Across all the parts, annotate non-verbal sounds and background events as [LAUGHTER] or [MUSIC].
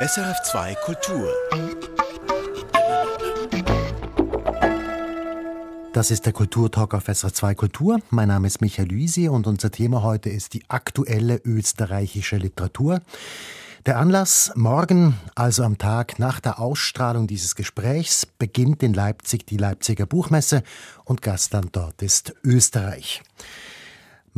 SRF2 Kultur. Das ist der Kulturtalk auf SR2 Kultur. Mein Name ist Michael Luisi und unser Thema heute ist die aktuelle österreichische Literatur. Der Anlass morgen, also am Tag nach der Ausstrahlung dieses Gesprächs, beginnt in Leipzig die Leipziger Buchmesse und Gastland dort ist Österreich.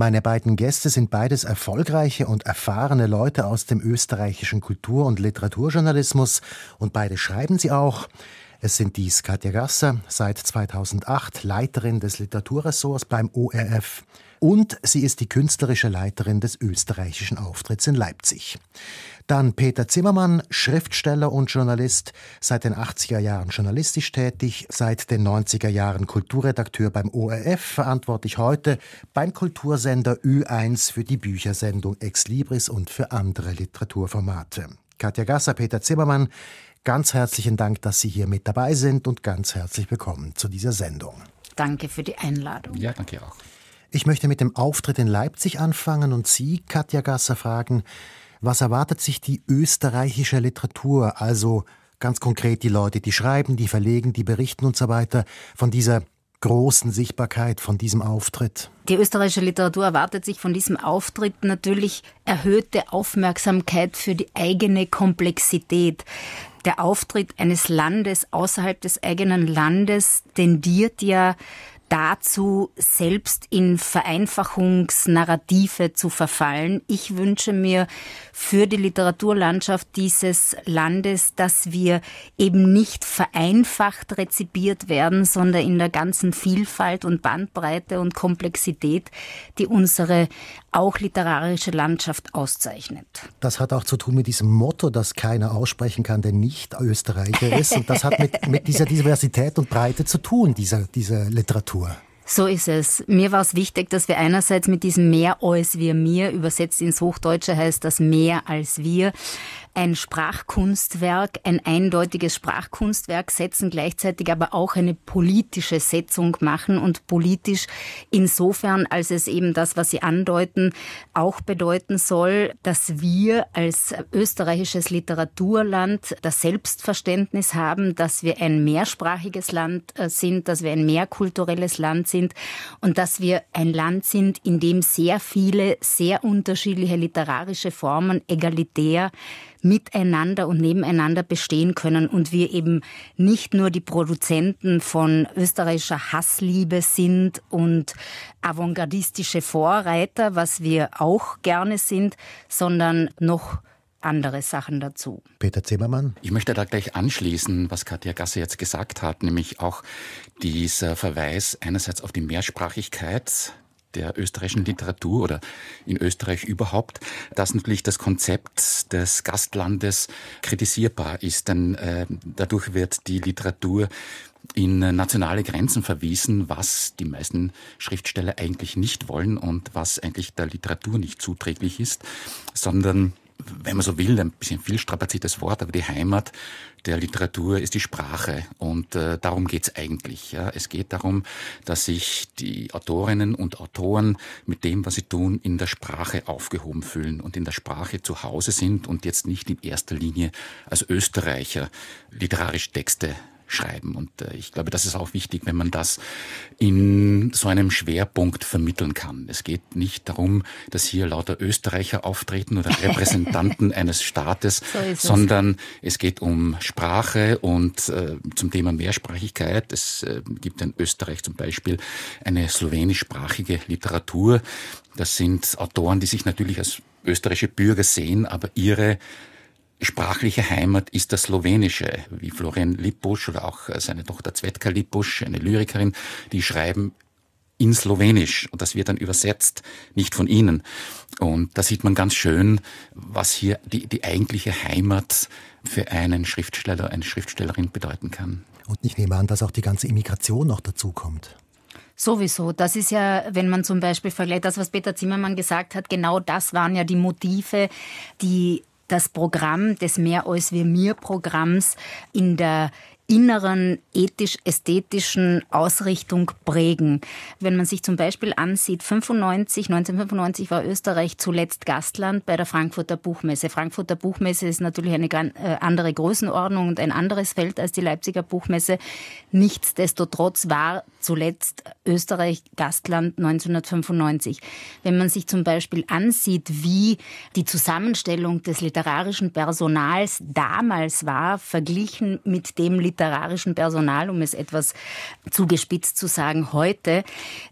Meine beiden Gäste sind beides erfolgreiche und erfahrene Leute aus dem österreichischen Kultur- und Literaturjournalismus und beide schreiben sie auch. Es sind dies Katja Gasser, seit 2008 Leiterin des Literaturressorts beim ORF und sie ist die künstlerische Leiterin des österreichischen Auftritts in Leipzig. Dann Peter Zimmermann, Schriftsteller und Journalist, seit den 80er Jahren journalistisch tätig, seit den 90er Jahren Kulturredakteur beim ORF, verantwortlich heute beim Kultursender Ü1 für die Büchersendung Ex Libris und für andere Literaturformate. Katja Gasser, Peter Zimmermann, Ganz herzlichen Dank, dass Sie hier mit dabei sind und ganz herzlich willkommen zu dieser Sendung. Danke für die Einladung. Ja, danke auch. Ich möchte mit dem Auftritt in Leipzig anfangen und Sie, Katja Gasser, fragen, was erwartet sich die österreichische Literatur, also ganz konkret die Leute, die schreiben, die verlegen, die berichten und so weiter, von dieser großen Sichtbarkeit von diesem Auftritt? Die österreichische Literatur erwartet sich von diesem Auftritt natürlich erhöhte Aufmerksamkeit für die eigene Komplexität. Der Auftritt eines Landes außerhalb des eigenen Landes tendiert ja dazu, selbst in Vereinfachungsnarrative zu verfallen. Ich wünsche mir für die Literaturlandschaft dieses Landes, dass wir eben nicht vereinfacht rezipiert werden, sondern in der ganzen Vielfalt und Bandbreite und Komplexität, die unsere auch literarische Landschaft auszeichnet. Das hat auch zu tun mit diesem Motto, das keiner aussprechen kann, der nicht Österreicher ist. Und das hat mit, mit dieser [LAUGHS] Diversität und Breite zu tun, dieser, dieser Literatur. So ist es. Mir war es wichtig, dass wir einerseits mit diesem mehr als wir mir, übersetzt ins Hochdeutsche heißt das mehr als wir, ein Sprachkunstwerk, ein eindeutiges Sprachkunstwerk setzen, gleichzeitig aber auch eine politische Setzung machen und politisch insofern, als es eben das, was Sie andeuten, auch bedeuten soll, dass wir als österreichisches Literaturland das Selbstverständnis haben, dass wir ein mehrsprachiges Land äh, sind, dass wir ein mehrkulturelles Land sind und dass wir ein Land sind, in dem sehr viele, sehr unterschiedliche literarische Formen egalitär miteinander und nebeneinander bestehen können und wir eben nicht nur die Produzenten von österreichischer Hassliebe sind und avantgardistische Vorreiter, was wir auch gerne sind, sondern noch andere Sachen dazu. Peter Zimmermann. Ich möchte da gleich anschließen, was Katja Gasse jetzt gesagt hat, nämlich auch dieser Verweis einerseits auf die Mehrsprachigkeit der österreichischen Literatur oder in Österreich überhaupt, dass natürlich das Konzept des Gastlandes kritisierbar ist, denn äh, dadurch wird die Literatur in nationale Grenzen verwiesen, was die meisten Schriftsteller eigentlich nicht wollen und was eigentlich der Literatur nicht zuträglich ist, sondern wenn man so will, ein bisschen viel strapaziertes Wort, aber die Heimat der Literatur ist die Sprache und äh, darum geht's eigentlich. Ja. Es geht darum, dass sich die Autorinnen und Autoren mit dem, was sie tun, in der Sprache aufgehoben fühlen und in der Sprache zu Hause sind und jetzt nicht in erster Linie als Österreicher literarische Texte schreiben. Und äh, ich glaube, das ist auch wichtig, wenn man das in so einem Schwerpunkt vermitteln kann. Es geht nicht darum, dass hier lauter Österreicher auftreten oder [LAUGHS] Repräsentanten eines Staates, so sondern es. es. geht um Sprache und äh, zum Thema Mehrsprachigkeit. Es äh, gibt in Österreich zum Beispiel eine slowenischsprachige Literatur. Das sind Autoren, die sich natürlich als österreichische Bürger sehen, aber ihre sprachliche Heimat ist das Slowenische, wie Florian Lippusch oder auch seine Tochter Zvetka Lippusch, eine Lyrikerin, die schreiben in Slowenisch und das wird dann übersetzt, nicht von ihnen. Und da sieht man ganz schön, was hier die, die eigentliche Heimat für einen Schriftsteller, eine Schriftstellerin bedeuten kann. Und ich nehme an, dass auch die ganze Immigration noch dazu kommt. Sowieso. Das ist ja, wenn man zum Beispiel vergleicht, das, was Peter Zimmermann gesagt hat, genau das waren ja die Motive, die das Programm des Mehr als wir mir Programms in der inneren ethisch-ästhetischen Ausrichtung prägen. Wenn man sich zum Beispiel ansieht, 95, 1995 war Österreich zuletzt Gastland bei der Frankfurter Buchmesse. Frankfurter Buchmesse ist natürlich eine äh, andere Größenordnung und ein anderes Feld als die Leipziger Buchmesse. Nichtsdestotrotz war zuletzt Österreich Gastland 1995. Wenn man sich zum Beispiel ansieht, wie die Zusammenstellung des literarischen Personals damals war, verglichen mit dem literarischen Personal, um es etwas zugespitzt zu sagen, heute,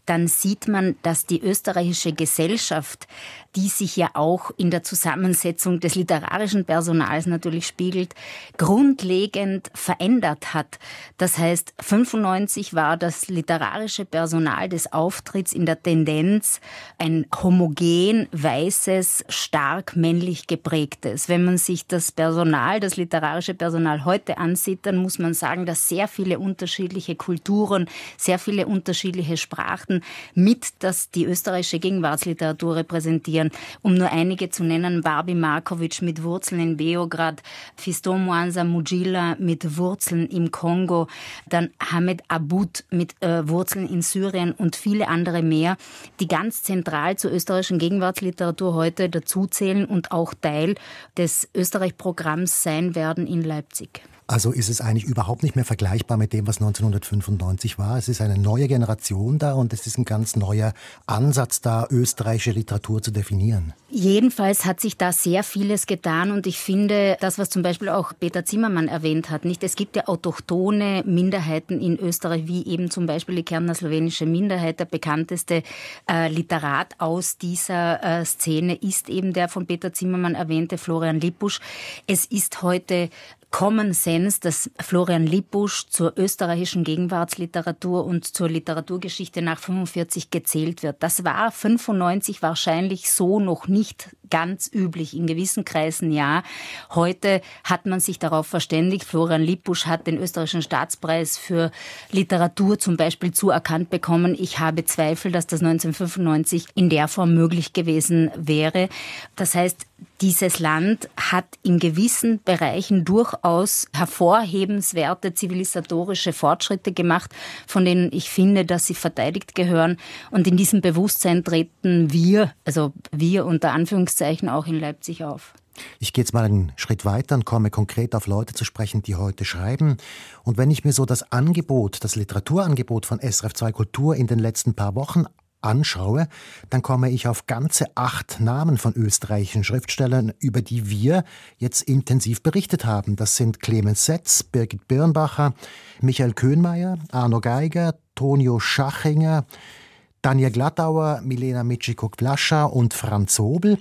dann sieht man, dass die österreichische Gesellschaft die sich ja auch in der Zusammensetzung des literarischen Personals natürlich spiegelt, grundlegend verändert hat. Das heißt, 95 war das literarische Personal des Auftritts in der Tendenz ein homogen, weißes, stark männlich geprägtes. Wenn man sich das Personal, das literarische Personal heute ansieht, dann muss man sagen, dass sehr viele unterschiedliche Kulturen, sehr viele unterschiedliche Sprachen mit das die österreichische Gegenwartsliteratur repräsentieren studieren. Um nur einige zu nennen, Barbie Markovic mit Wurzeln in Beograd, Fiston Mwanza Mujila mit Wurzeln im Kongo, dann Hamed Abud mit äh, Wurzeln in Syrien und viele andere mehr, die ganz zentral zur österreichischen Gegenwartsliteratur heute dazuzählen und auch Teil des Österreich-Programms sein werden in Leipzig. Also ist es eigentlich überhaupt nicht mehr vergleichbar mit dem, was 1995 war. Es ist eine neue Generation da und es ist ein ganz neuer Ansatz da, österreichische Literatur zu definieren. Jedenfalls hat sich da sehr vieles getan und ich finde, das, was zum Beispiel auch Peter Zimmermann erwähnt hat, nicht? Es gibt ja autochtone Minderheiten in Österreich, wie eben zum Beispiel die Kärntner slowenische Minderheit. Der bekannteste äh, Literat aus dieser äh, Szene ist eben der von Peter Zimmermann erwähnte Florian Lippusch. Es ist heute Common Sense, dass Florian Lippusch zur österreichischen Gegenwartsliteratur und zur Literaturgeschichte nach 45 gezählt wird. Das war 95 wahrscheinlich so noch nicht ganz üblich, in gewissen Kreisen ja. Heute hat man sich darauf verständigt. Florian Lippusch hat den österreichischen Staatspreis für Literatur zum Beispiel zuerkannt bekommen. Ich habe Zweifel, dass das 1995 in der Form möglich gewesen wäre. Das heißt, dieses Land hat in gewissen Bereichen durchaus hervorhebenswerte zivilisatorische Fortschritte gemacht, von denen ich finde, dass sie verteidigt gehören. Und in diesem Bewusstsein treten wir, also wir unter Anführungszeichen auch in Leipzig auf. Ich gehe jetzt mal einen Schritt weiter und komme konkret auf Leute zu sprechen, die heute schreiben. Und wenn ich mir so das Angebot, das Literaturangebot von SRF 2 Kultur in den letzten paar Wochen anschaue, dann komme ich auf ganze acht Namen von österreichischen Schriftstellern, über die wir jetzt intensiv berichtet haben. Das sind Clemens Setz, Birgit Birnbacher, Michael Köhnmeier, Arno Geiger, Tonio Schachinger, Daniel Glattauer, Milena Mitschikok-Vlascha und Franz Hobel.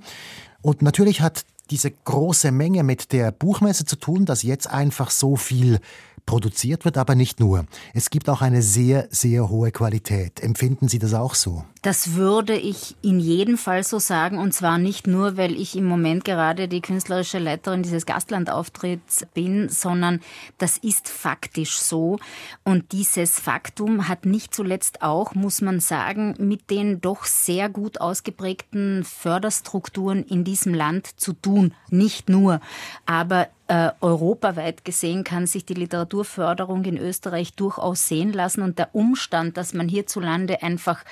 Und natürlich hat diese große Menge mit der Buchmesse zu tun, dass jetzt einfach so viel produziert wird, aber nicht nur. Es gibt auch eine sehr, sehr hohe Qualität. Empfinden Sie das auch so? Das würde ich in jedem Fall so sagen und zwar nicht nur, weil ich im Moment gerade die künstlerische Leiterin dieses Gastlandauftritts bin, sondern das ist faktisch so und dieses Faktum hat nicht zuletzt auch, muss man sagen, mit den doch sehr gut ausgeprägten Förderstrukturen in diesem Land zu tun. Nicht nur, aber äh, europaweit gesehen kann sich die Literaturförderung in Österreich durchaus sehen lassen und der Umstand, dass man hierzulande einfach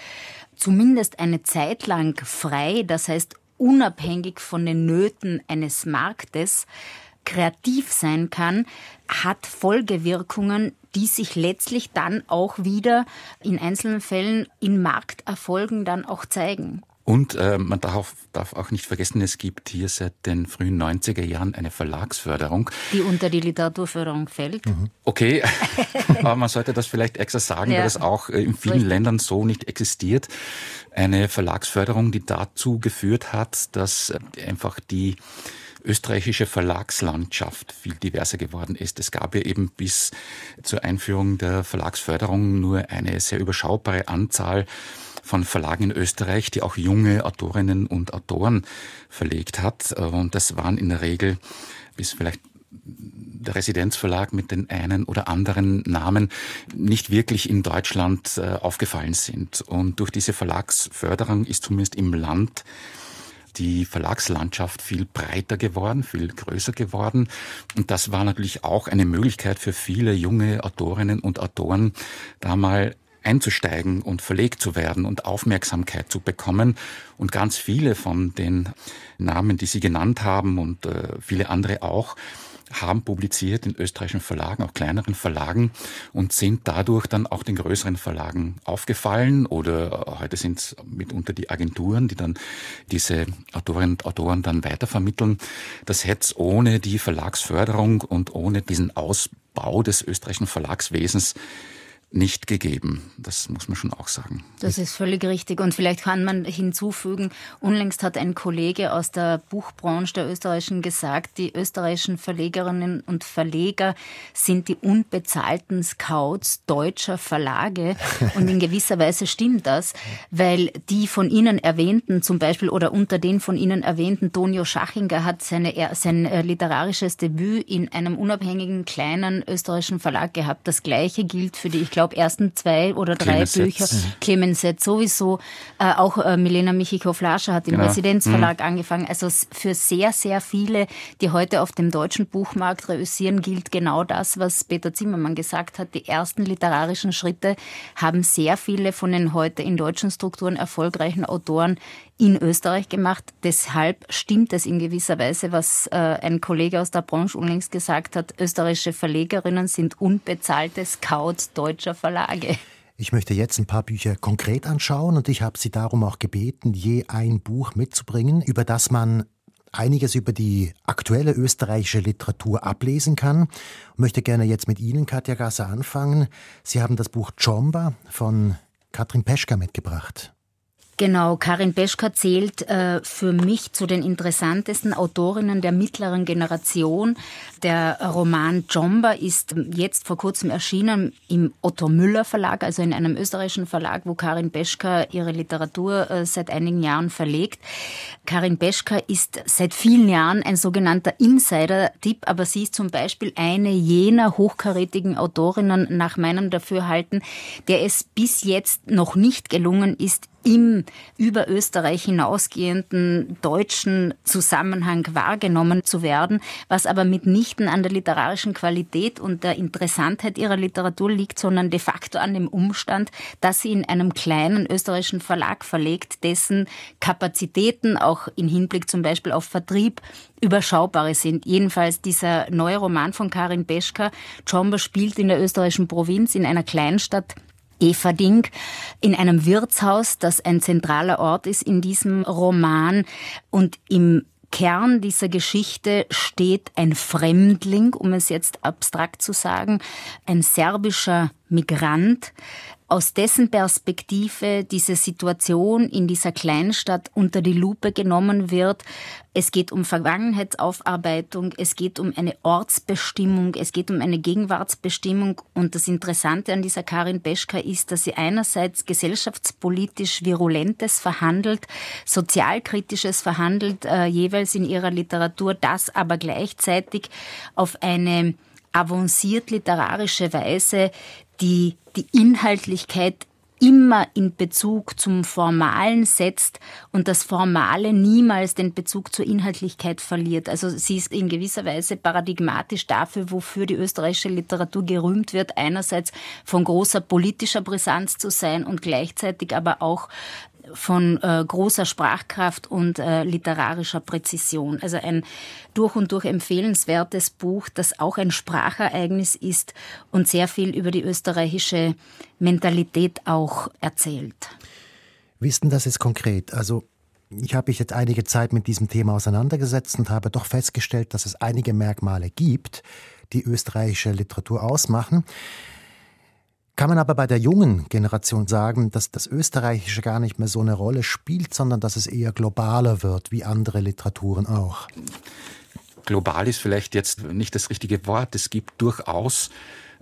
zumindest eine Zeit lang frei, das heißt unabhängig von den Nöten eines Marktes, kreativ sein kann, hat Folgewirkungen, die sich letztlich dann auch wieder in einzelnen Fällen in Markterfolgen dann auch zeigen. Und äh, man darf, darf auch nicht vergessen, es gibt hier seit den frühen 90er Jahren eine Verlagsförderung. Die unter die Literaturförderung fällt. Mhm. Okay, [LAUGHS] aber man sollte das vielleicht extra sagen, ja. weil das auch äh, in vielen Richtig. Ländern so nicht existiert. Eine Verlagsförderung, die dazu geführt hat, dass äh, einfach die österreichische Verlagslandschaft viel diverser geworden ist. Es gab ja eben bis zur Einführung der Verlagsförderung nur eine sehr überschaubare Anzahl von Verlagen in Österreich, die auch junge Autorinnen und Autoren verlegt hat. Und das waren in der Regel bis vielleicht der Residenzverlag mit den einen oder anderen Namen nicht wirklich in Deutschland äh, aufgefallen sind. Und durch diese Verlagsförderung ist zumindest im Land die Verlagslandschaft viel breiter geworden, viel größer geworden. Und das war natürlich auch eine Möglichkeit für viele junge Autorinnen und Autoren, da mal einzusteigen und verlegt zu werden und Aufmerksamkeit zu bekommen. Und ganz viele von den Namen, die Sie genannt haben und äh, viele andere auch, haben publiziert in österreichischen Verlagen, auch kleineren Verlagen und sind dadurch dann auch den größeren Verlagen aufgefallen oder äh, heute sind es mitunter die Agenturen, die dann diese Autorinnen und Autoren dann weitervermitteln. Das hätte es ohne die Verlagsförderung und ohne diesen Ausbau des österreichischen Verlagswesens nicht gegeben. Das muss man schon auch sagen. Das ist völlig richtig. Und vielleicht kann man hinzufügen, unlängst hat ein Kollege aus der Buchbranche der österreichischen gesagt, die österreichischen Verlegerinnen und Verleger sind die unbezahlten Scouts deutscher Verlage. Und in gewisser Weise stimmt das, weil die von Ihnen erwähnten, zum Beispiel, oder unter den von Ihnen erwähnten, Tonio Schachinger hat seine, sein äh, literarisches Debüt in einem unabhängigen kleinen österreichischen Verlag gehabt. Das Gleiche gilt für die, ich glaube, glaube, ersten zwei oder drei Clemens Bücher. Mhm. Clemens Setz sowieso. Äh, auch äh, Milena Michikow-Lascher hat im genau. Residenzverlag mhm. angefangen. Also für sehr, sehr viele, die heute auf dem deutschen Buchmarkt reüssieren, gilt genau das, was Peter Zimmermann gesagt hat. Die ersten literarischen Schritte haben sehr viele von den heute in deutschen Strukturen erfolgreichen Autoren in Österreich gemacht. Deshalb stimmt es in gewisser Weise, was äh, ein Kollege aus der Branche unlängst gesagt hat. Österreichische Verlegerinnen sind unbezahlte Scouts deutscher Verlage. Ich möchte jetzt ein paar Bücher konkret anschauen und ich habe Sie darum auch gebeten, je ein Buch mitzubringen, über das man einiges über die aktuelle österreichische Literatur ablesen kann. Ich möchte gerne jetzt mit Ihnen, Katja Gasser, anfangen. Sie haben das Buch Chomba von Katrin Peschka mitgebracht. Genau, Karin Peschka zählt äh, für mich zu den interessantesten Autorinnen der mittleren Generation. Der Roman Jomba ist jetzt vor kurzem erschienen im Otto Müller Verlag, also in einem österreichischen Verlag, wo Karin Peschka ihre Literatur äh, seit einigen Jahren verlegt. Karin Peschka ist seit vielen Jahren ein sogenannter Insider-Tipp, aber sie ist zum Beispiel eine jener hochkarätigen Autorinnen nach meinem Dafürhalten, der es bis jetzt noch nicht gelungen ist, im über Österreich hinausgehenden deutschen Zusammenhang wahrgenommen zu werden, was aber mitnichten an der literarischen Qualität und der Interessantheit ihrer Literatur liegt, sondern de facto an dem Umstand, dass sie in einem kleinen österreichischen Verlag verlegt, dessen Kapazitäten auch im Hinblick zum Beispiel auf Vertrieb überschaubare sind. Jedenfalls dieser neue Roman von Karin Beschka, Chomba spielt in der österreichischen Provinz in einer Kleinstadt Eva Ding in einem Wirtshaus, das ein zentraler Ort ist in diesem Roman. Und im Kern dieser Geschichte steht ein Fremdling, um es jetzt abstrakt zu sagen, ein serbischer Migrant, aus dessen Perspektive diese Situation in dieser Kleinstadt unter die Lupe genommen wird. Es geht um Vergangenheitsaufarbeitung, es geht um eine Ortsbestimmung, es geht um eine Gegenwartsbestimmung. Und das Interessante an dieser Karin Beschka ist, dass sie einerseits gesellschaftspolitisch Virulentes verhandelt, sozialkritisches verhandelt, äh, jeweils in ihrer Literatur, das aber gleichzeitig auf eine avanciert literarische Weise die die Inhaltlichkeit immer in Bezug zum Formalen setzt und das Formale niemals den Bezug zur Inhaltlichkeit verliert. Also sie ist in gewisser Weise paradigmatisch dafür, wofür die österreichische Literatur gerühmt wird, einerseits von großer politischer Brisanz zu sein und gleichzeitig aber auch von äh, großer Sprachkraft und äh, literarischer Präzision. Also ein durch und durch empfehlenswertes Buch, das auch ein Sprachereignis ist und sehr viel über die österreichische Mentalität auch erzählt. Denn das jetzt konkret? Also ich habe mich jetzt einige Zeit mit diesem Thema auseinandergesetzt und habe doch festgestellt, dass es einige Merkmale gibt, die österreichische Literatur ausmachen. Kann man aber bei der jungen Generation sagen, dass das Österreichische gar nicht mehr so eine Rolle spielt, sondern dass es eher globaler wird, wie andere Literaturen auch? global ist vielleicht jetzt nicht das richtige Wort. Es gibt durchaus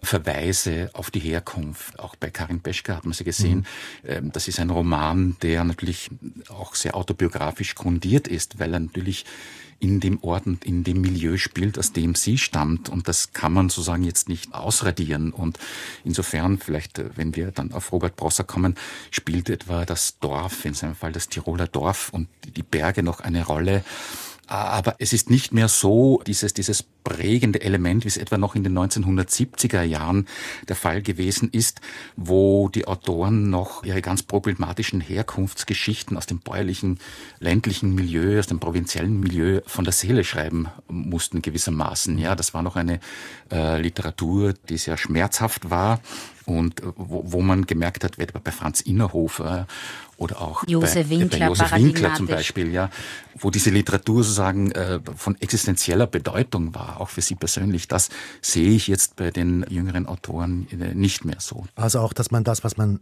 Verweise auf die Herkunft. Auch bei Karin Peschke hat man sie gesehen. Mhm. Das ist ein Roman, der natürlich auch sehr autobiografisch grundiert ist, weil er natürlich in dem Ort und in dem Milieu spielt, aus dem sie stammt. Und das kann man sozusagen jetzt nicht ausradieren. Und insofern, vielleicht, äh, wenn wir dann auf Robert Brosser kommen, spielt etwa das Dorf, in seinem Fall das Tiroler Dorf und die Berge noch eine Rolle. Aber es ist nicht mehr so dieses, dieses prägende Element, wie es etwa noch in den 1970er Jahren der Fall gewesen ist, wo die Autoren noch ihre ganz problematischen Herkunftsgeschichten aus dem bäuerlichen, ländlichen Milieu, aus dem provinziellen Milieu von der Seele schreiben mussten gewissermaßen. Ja, das war noch eine äh, Literatur, die sehr schmerzhaft war und äh, wo, wo man gemerkt hat, etwa bei Franz Innerhofer oder auch Josef bei, Winkler, bei Josef Winkler zum Beispiel, ja, wo diese Literatur sozusagen äh, von existenzieller Bedeutung war, auch für Sie persönlich. Das sehe ich jetzt bei den jüngeren Autoren äh, nicht mehr so. Also auch, dass man das, was man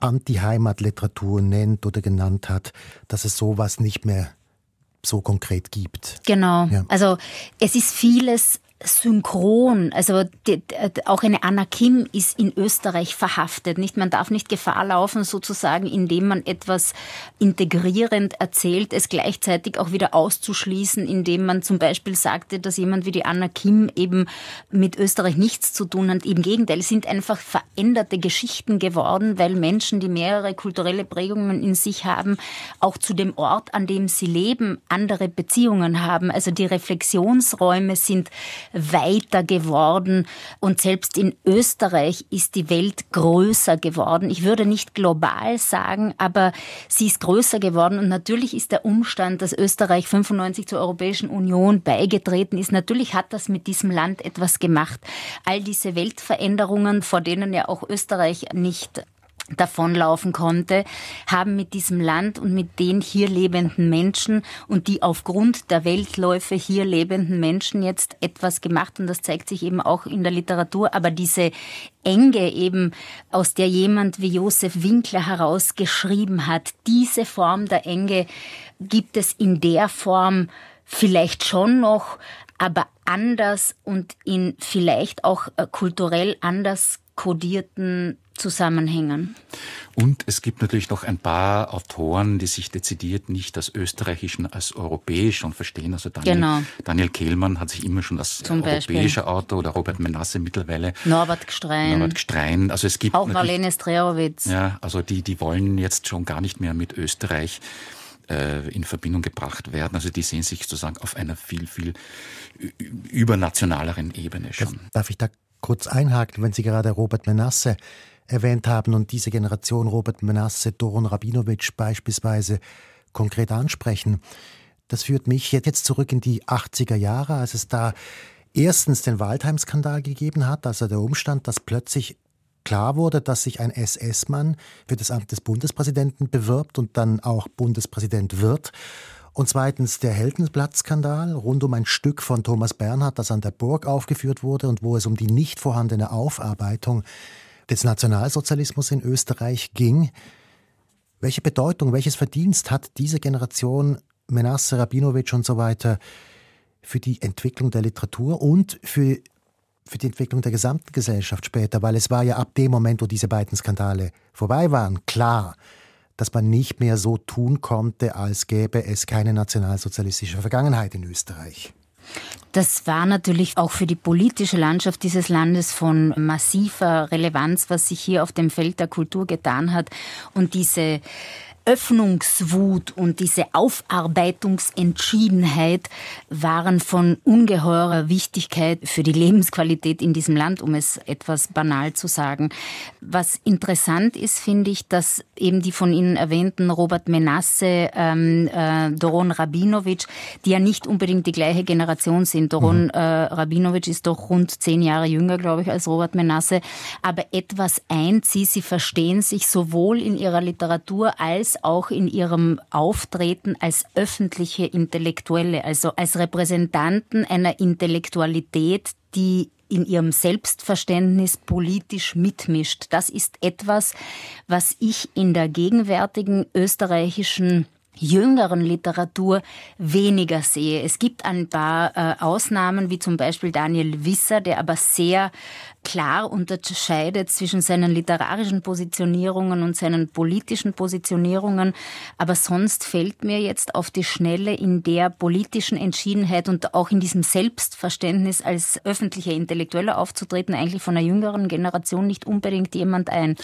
Anti-Heimat-Literatur nennt oder genannt hat, dass es sowas nicht mehr so konkret gibt. Genau. Ja. Also es ist vieles synchron. Also die, auch eine Anna Kim ist in Österreich verhaftet. Nicht, man darf nicht Gefahr laufen, sozusagen, indem man etwas integrierend erzählt, es gleichzeitig auch wieder auszuschließen, indem man zum Beispiel sagte, dass jemand wie die Anna Kim eben mit Österreich nichts zu tun hat. Im Gegenteil, es sind einfach veränderte Geschichten geworden, weil Menschen, die mehrere kulturelle Prägungen in sich haben, auch zu dem Ort, an dem sie leben, andere Beziehungen haben. Also die Reflexionsräume sind weiter geworden und selbst in Österreich ist die Welt größer geworden. Ich würde nicht global sagen, aber sie ist größer geworden und natürlich ist der Umstand, dass Österreich 95 zur Europäischen Union beigetreten ist, natürlich hat das mit diesem Land etwas gemacht. All diese Weltveränderungen, vor denen ja auch Österreich nicht davonlaufen konnte, haben mit diesem Land und mit den hier lebenden Menschen und die aufgrund der Weltläufe hier lebenden Menschen jetzt etwas gemacht und das zeigt sich eben auch in der Literatur. Aber diese Enge eben, aus der jemand wie Josef Winkler herausgeschrieben hat, diese Form der Enge gibt es in der Form vielleicht schon noch, aber anders und in vielleicht auch äh, kulturell anders kodierten Zusammenhängen. Und es gibt natürlich noch ein paar Autoren, die sich dezidiert nicht als österreichischen, als europäisch schon verstehen. Also Daniel, genau. Daniel Kehlmann hat sich immer schon als Zum europäischer Beispiel. Autor oder Robert Menasse mittlerweile. Norbert Gstrein. Norbert Gstrein. Also es gibt auch Marlene Strerowitz. Ja, also die, die wollen jetzt schon gar nicht mehr mit Österreich äh, in Verbindung gebracht werden. Also die sehen sich sozusagen auf einer viel, viel übernationaleren Ebene schon. darf ich da kurz einhaken, wenn Sie gerade Robert Menasse erwähnt haben und diese Generation Robert Menasse, Doron Rabinowitsch beispielsweise konkret ansprechen. Das führt mich jetzt zurück in die 80er Jahre, als es da erstens den Waldheim-Skandal gegeben hat, also der Umstand, dass plötzlich klar wurde, dass sich ein SS-Mann für das Amt des Bundespräsidenten bewirbt und dann auch Bundespräsident wird. Und zweitens der Heldenblatt-Skandal rund um ein Stück von Thomas Bernhard, das an der Burg aufgeführt wurde und wo es um die nicht vorhandene Aufarbeitung des Nationalsozialismus in Österreich ging. Welche Bedeutung, welches Verdienst hat diese Generation Menasse, Rabinowitsch und so weiter für die Entwicklung der Literatur und für, für die Entwicklung der gesamten Gesellschaft später? Weil es war ja ab dem Moment, wo diese beiden Skandale vorbei waren, klar, dass man nicht mehr so tun konnte, als gäbe es keine nationalsozialistische Vergangenheit in Österreich. Das war natürlich auch für die politische Landschaft dieses Landes von massiver Relevanz, was sich hier auf dem Feld der Kultur getan hat. Und diese Öffnungswut und diese Aufarbeitungsentschiedenheit waren von ungeheurer Wichtigkeit für die Lebensqualität in diesem Land, um es etwas banal zu sagen. Was interessant ist, finde ich, dass eben die von Ihnen erwähnten Robert Menasse, ähm, äh, Doron Rabinowitsch, die ja nicht unbedingt die gleiche Generation sind. Doron mhm. äh, Rabinowitsch ist doch rund zehn Jahre jünger, glaube ich, als Robert Menasse, aber etwas eint sie, sie verstehen sich sowohl in ihrer Literatur als auch in ihrem Auftreten als öffentliche Intellektuelle, also als Repräsentanten einer Intellektualität, die in ihrem Selbstverständnis politisch mitmischt. Das ist etwas, was ich in der gegenwärtigen österreichischen jüngeren Literatur weniger sehe. Es gibt ein paar äh, Ausnahmen, wie zum Beispiel Daniel Wisser, der aber sehr klar unterscheidet zwischen seinen literarischen Positionierungen und seinen politischen Positionierungen. Aber sonst fällt mir jetzt auf die Schnelle in der politischen Entschiedenheit und auch in diesem Selbstverständnis als öffentlicher Intellektueller aufzutreten, eigentlich von einer jüngeren Generation nicht unbedingt jemand ein.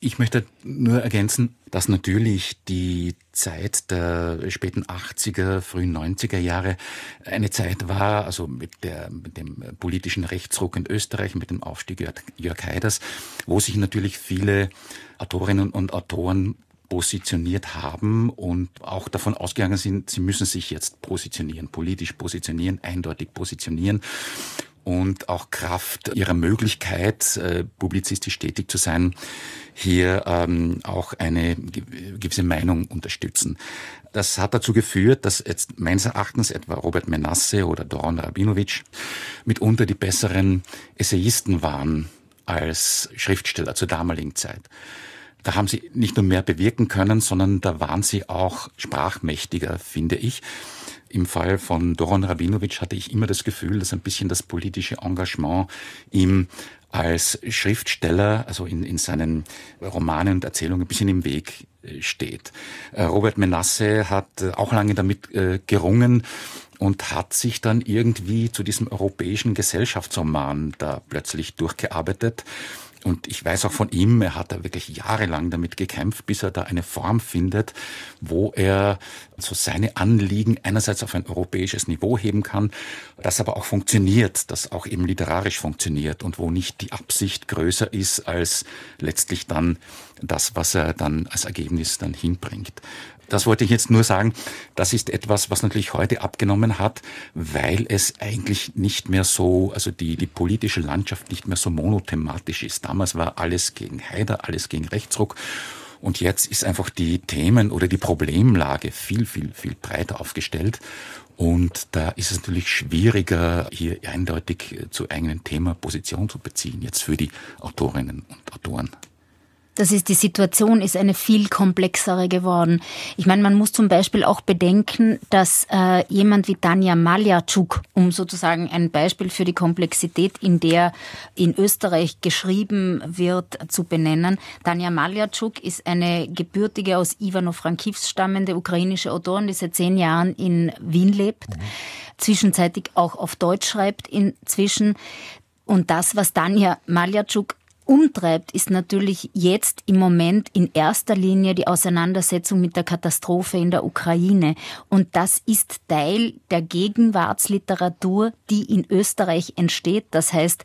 Ich möchte nur ergänzen, dass natürlich die Zeit der späten 80er, frühen 90er Jahre eine Zeit war, also mit, der, mit dem politischen Rechtsruck in Österreich, mit dem Aufstieg Jörg Haiders, wo sich natürlich viele Autorinnen und Autoren positioniert haben und auch davon ausgegangen sind, sie müssen sich jetzt positionieren, politisch positionieren, eindeutig positionieren und auch Kraft ihrer Möglichkeit, äh, publizistisch tätig zu sein, hier ähm, auch eine gewisse Meinung unterstützen. Das hat dazu geführt, dass jetzt meines Erachtens etwa Robert Menasse oder Doron Rabinowitsch mitunter die besseren Essayisten waren als Schriftsteller zur damaligen Zeit. Da haben sie nicht nur mehr bewirken können, sondern da waren sie auch sprachmächtiger, finde ich. Im Fall von Doron Rabinowitsch hatte ich immer das Gefühl, dass ein bisschen das politische Engagement ihm als Schriftsteller, also in, in seinen Romanen und Erzählungen ein bisschen im Weg äh, steht. Äh, Robert Menasse hat äh, auch lange damit gerungen und hat sich dann irgendwie zu diesem europäischen Gesellschaftsroman da plötzlich durchgearbeitet. Und ich weiß auch von ihm, er hat da wirklich jahrelang damit gekämpft, bis er da eine Form findet, wo er so seine Anliegen einerseits auf ein europäisches Niveau heben kann, das aber auch funktioniert, das auch eben literarisch funktioniert und wo nicht die Absicht größer ist als letztlich dann das, was er dann als Ergebnis dann hinbringt. Das wollte ich jetzt nur sagen. Das ist etwas, was natürlich heute abgenommen hat, weil es eigentlich nicht mehr so, also die, die politische Landschaft nicht mehr so monothematisch ist. Damals war alles gegen Haider, alles gegen Rechtsruck. Und jetzt ist einfach die Themen oder die Problemlage viel, viel, viel breiter aufgestellt. Und da ist es natürlich schwieriger, hier eindeutig zu eigenen Thema Position zu beziehen, jetzt für die Autorinnen und Autoren. Das ist, die Situation ist eine viel komplexere geworden. Ich meine, man muss zum Beispiel auch bedenken, dass äh, jemand wie Tanja Maljatschuk, um sozusagen ein Beispiel für die Komplexität, in der in Österreich geschrieben wird, zu benennen. Tanja Maljatschuk ist eine gebürtige aus Ivano-Frankivs stammende ukrainische Autorin, die seit zehn Jahren in Wien lebt, mhm. zwischenzeitlich auch auf Deutsch schreibt inzwischen. Und das, was Tanja Maljatschuk umtreibt, ist natürlich jetzt im Moment in erster Linie die Auseinandersetzung mit der Katastrophe in der Ukraine. Und das ist Teil der Gegenwartsliteratur, die in Österreich entsteht. Das heißt,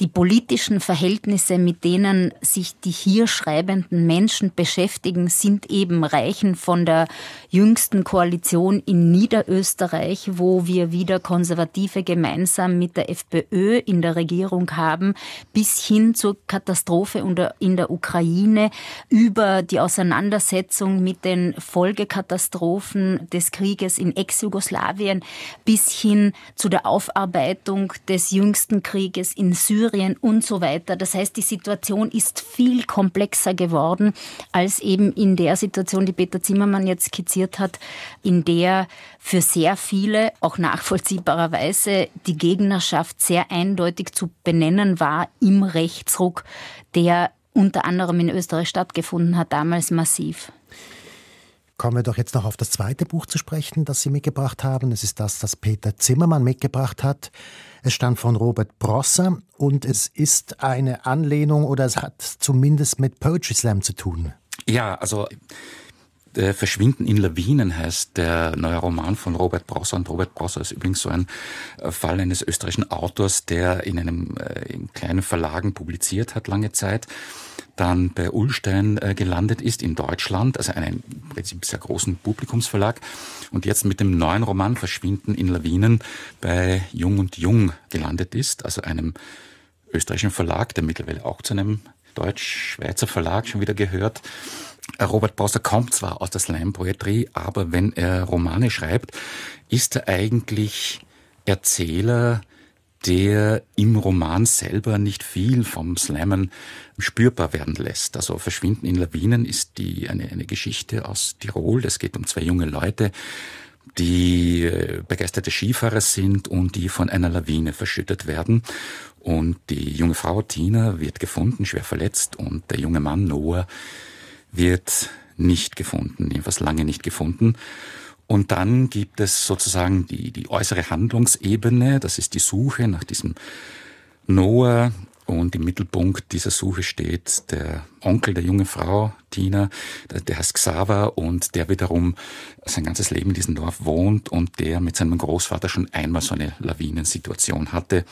die politischen Verhältnisse, mit denen sich die hier schreibenden Menschen beschäftigen, sind eben reichen von der jüngsten Koalition in Niederösterreich, wo wir wieder Konservative gemeinsam mit der FPÖ in der Regierung haben, bis hin zur Katastrophe in der Ukraine, über die Auseinandersetzung mit den Folgekatastrophen des Krieges in Ex-Jugoslawien, bis hin zu der Aufarbeitung des jüngsten Krieges in Syrien Syrien und so weiter. Das heißt, die Situation ist viel komplexer geworden als eben in der Situation, die Peter Zimmermann jetzt skizziert hat, in der für sehr viele, auch nachvollziehbarerweise, die Gegnerschaft sehr eindeutig zu benennen war im Rechtsruck, der unter anderem in Österreich stattgefunden hat, damals massiv. Kommen wir doch jetzt noch auf das zweite Buch zu sprechen, das Sie mitgebracht haben. Es ist das, das Peter Zimmermann mitgebracht hat. Es stammt von Robert Brosser und es ist eine Anlehnung oder es hat zumindest mit Poetry Slam zu tun. Ja, also äh, Verschwinden in Lawinen heißt der neue Roman von Robert Brosser. Und Robert Brosser ist übrigens so ein äh, Fall eines österreichischen Autors, der in einem äh, in kleinen Verlagen publiziert hat lange Zeit dann bei Ullstein äh, gelandet ist in Deutschland, also einen im sehr großen Publikumsverlag und jetzt mit dem neuen Roman Verschwinden in Lawinen bei Jung und Jung gelandet ist, also einem österreichischen Verlag, der mittlerweile auch zu einem deutsch-schweizer Verlag schon wieder gehört. Äh, Robert Bauster kommt zwar aus der Slam-Poetrie, aber wenn er Romane schreibt, ist er eigentlich Erzähler der im Roman selber nicht viel vom Slammen spürbar werden lässt. Also Verschwinden in Lawinen ist die, eine, eine Geschichte aus Tirol. Es geht um zwei junge Leute, die äh, begeisterte Skifahrer sind und die von einer Lawine verschüttet werden. Und die junge Frau Tina wird gefunden, schwer verletzt, und der junge Mann Noah wird nicht gefunden, jedenfalls lange nicht gefunden. Und dann gibt es sozusagen die, die äußere Handlungsebene, das ist die Suche nach diesem Noah, und im Mittelpunkt dieser Suche steht der Onkel der jungen Frau, Tina, der, der heißt Xaver und der wiederum sein ganzes Leben in diesem Dorf wohnt und der mit seinem Großvater schon einmal so eine Lawinensituation hatte.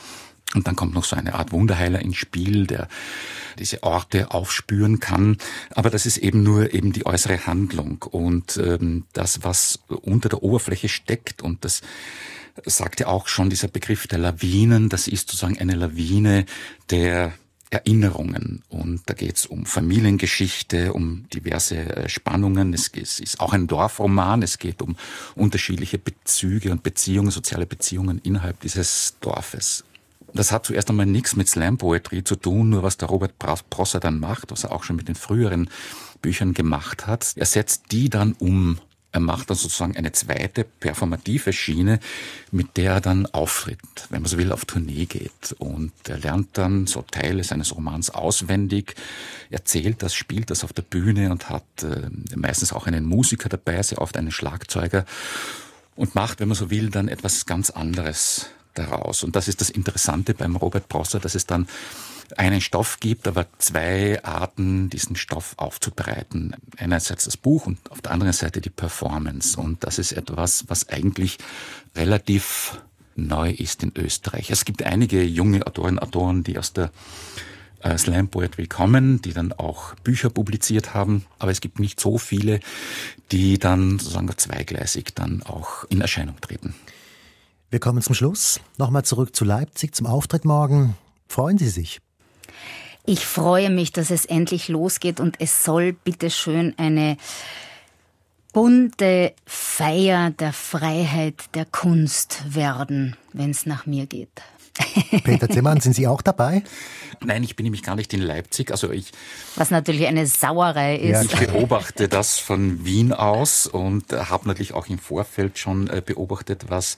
Und dann kommt noch so eine Art Wunderheiler ins Spiel, der diese Orte aufspüren kann. Aber das ist eben nur eben die äußere Handlung und ähm, das, was unter der Oberfläche steckt und das sagt ja auch schon dieser Begriff der Lawinen, das ist sozusagen eine Lawine der Erinnerungen. Und da geht es um Familiengeschichte, um diverse äh, Spannungen. Es ist auch ein Dorfroman. Es geht um unterschiedliche Bezüge und Beziehungen, soziale Beziehungen innerhalb dieses Dorfes. Das hat zuerst einmal nichts mit Slam Poetry zu tun, nur was der Robert Prosser dann macht, was er auch schon mit den früheren Büchern gemacht hat. Er setzt die dann um er macht dann sozusagen eine zweite performative Schiene, mit der er dann auftritt, wenn man so will, auf Tournee geht. Und er lernt dann so Teile seines Romans auswendig, erzählt das, spielt das auf der Bühne und hat äh, meistens auch einen Musiker dabei, sehr oft einen Schlagzeuger und macht, wenn man so will, dann etwas ganz anderes daraus. Und das ist das Interessante beim Robert Prosser, dass es dann einen Stoff gibt, aber zwei Arten, diesen Stoff aufzubereiten. Einerseits das Buch und auf der anderen Seite die Performance. Und das ist etwas, was eigentlich relativ neu ist in Österreich. Es gibt einige junge Autoren, Autoren, die aus der äh, Slam Poetry kommen, die dann auch Bücher publiziert haben, aber es gibt nicht so viele, die dann sozusagen zweigleisig dann auch in Erscheinung treten. Wir kommen zum Schluss. Nochmal zurück zu Leipzig zum Auftritt morgen. Freuen Sie sich? Ich freue mich, dass es endlich losgeht und es soll bitteschön eine bunte Feier der Freiheit der Kunst werden, wenn es nach mir geht. Peter Zimmermann, sind Sie auch dabei? Nein, ich bin nämlich gar nicht in Leipzig. Also ich. Was natürlich eine Sauerei ist. Ich beobachte das von Wien aus und habe natürlich auch im Vorfeld schon äh, beobachtet, was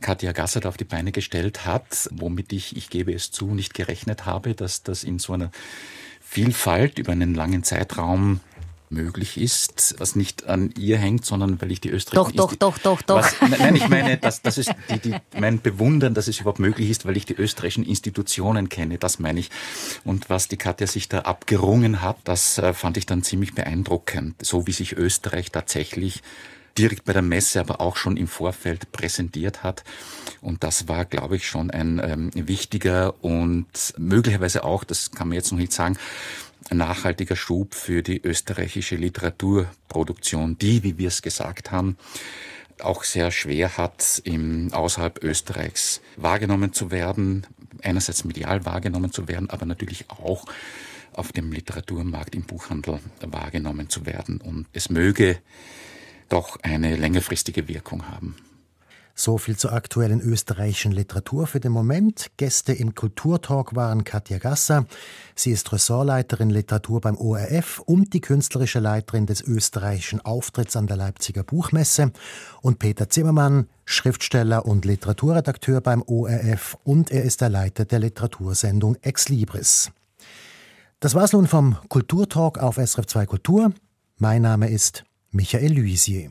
Katja Gassert auf die Beine gestellt hat, womit ich, ich gebe es zu, nicht gerechnet habe, dass das in so einer Vielfalt über einen langen Zeitraum möglich ist, was nicht an ihr hängt, sondern weil ich die österreichische... Doch, doch, doch, doch, doch. Was, nein, ich meine, das, das ist die, die, mein Bewundern, dass es überhaupt möglich ist, weil ich die österreichischen Institutionen kenne, das meine ich. Und was die Katja sich da abgerungen hat, das äh, fand ich dann ziemlich beeindruckend. So wie sich Österreich tatsächlich direkt bei der Messe, aber auch schon im Vorfeld präsentiert hat. Und das war, glaube ich, schon ein ähm, wichtiger und möglicherweise auch, das kann man jetzt noch nicht sagen, nachhaltiger Schub für die österreichische Literaturproduktion, die, wie wir es gesagt haben, auch sehr schwer hat, im außerhalb Österreichs wahrgenommen zu werden, einerseits medial wahrgenommen zu werden, aber natürlich auch auf dem Literaturmarkt im Buchhandel wahrgenommen zu werden. Und es möge doch eine längerfristige Wirkung haben. So viel zur aktuellen österreichischen Literatur für den Moment. Gäste im Kulturtalk waren Katja Gasser. Sie ist Ressortleiterin Literatur beim ORF und die künstlerische Leiterin des österreichischen Auftritts an der Leipziger Buchmesse. Und Peter Zimmermann, Schriftsteller und Literaturredakteur beim ORF und er ist der Leiter der Literatursendung Ex Libris. Das war's nun vom Kulturtalk auf SRF 2 Kultur. Mein Name ist Michael Luisier.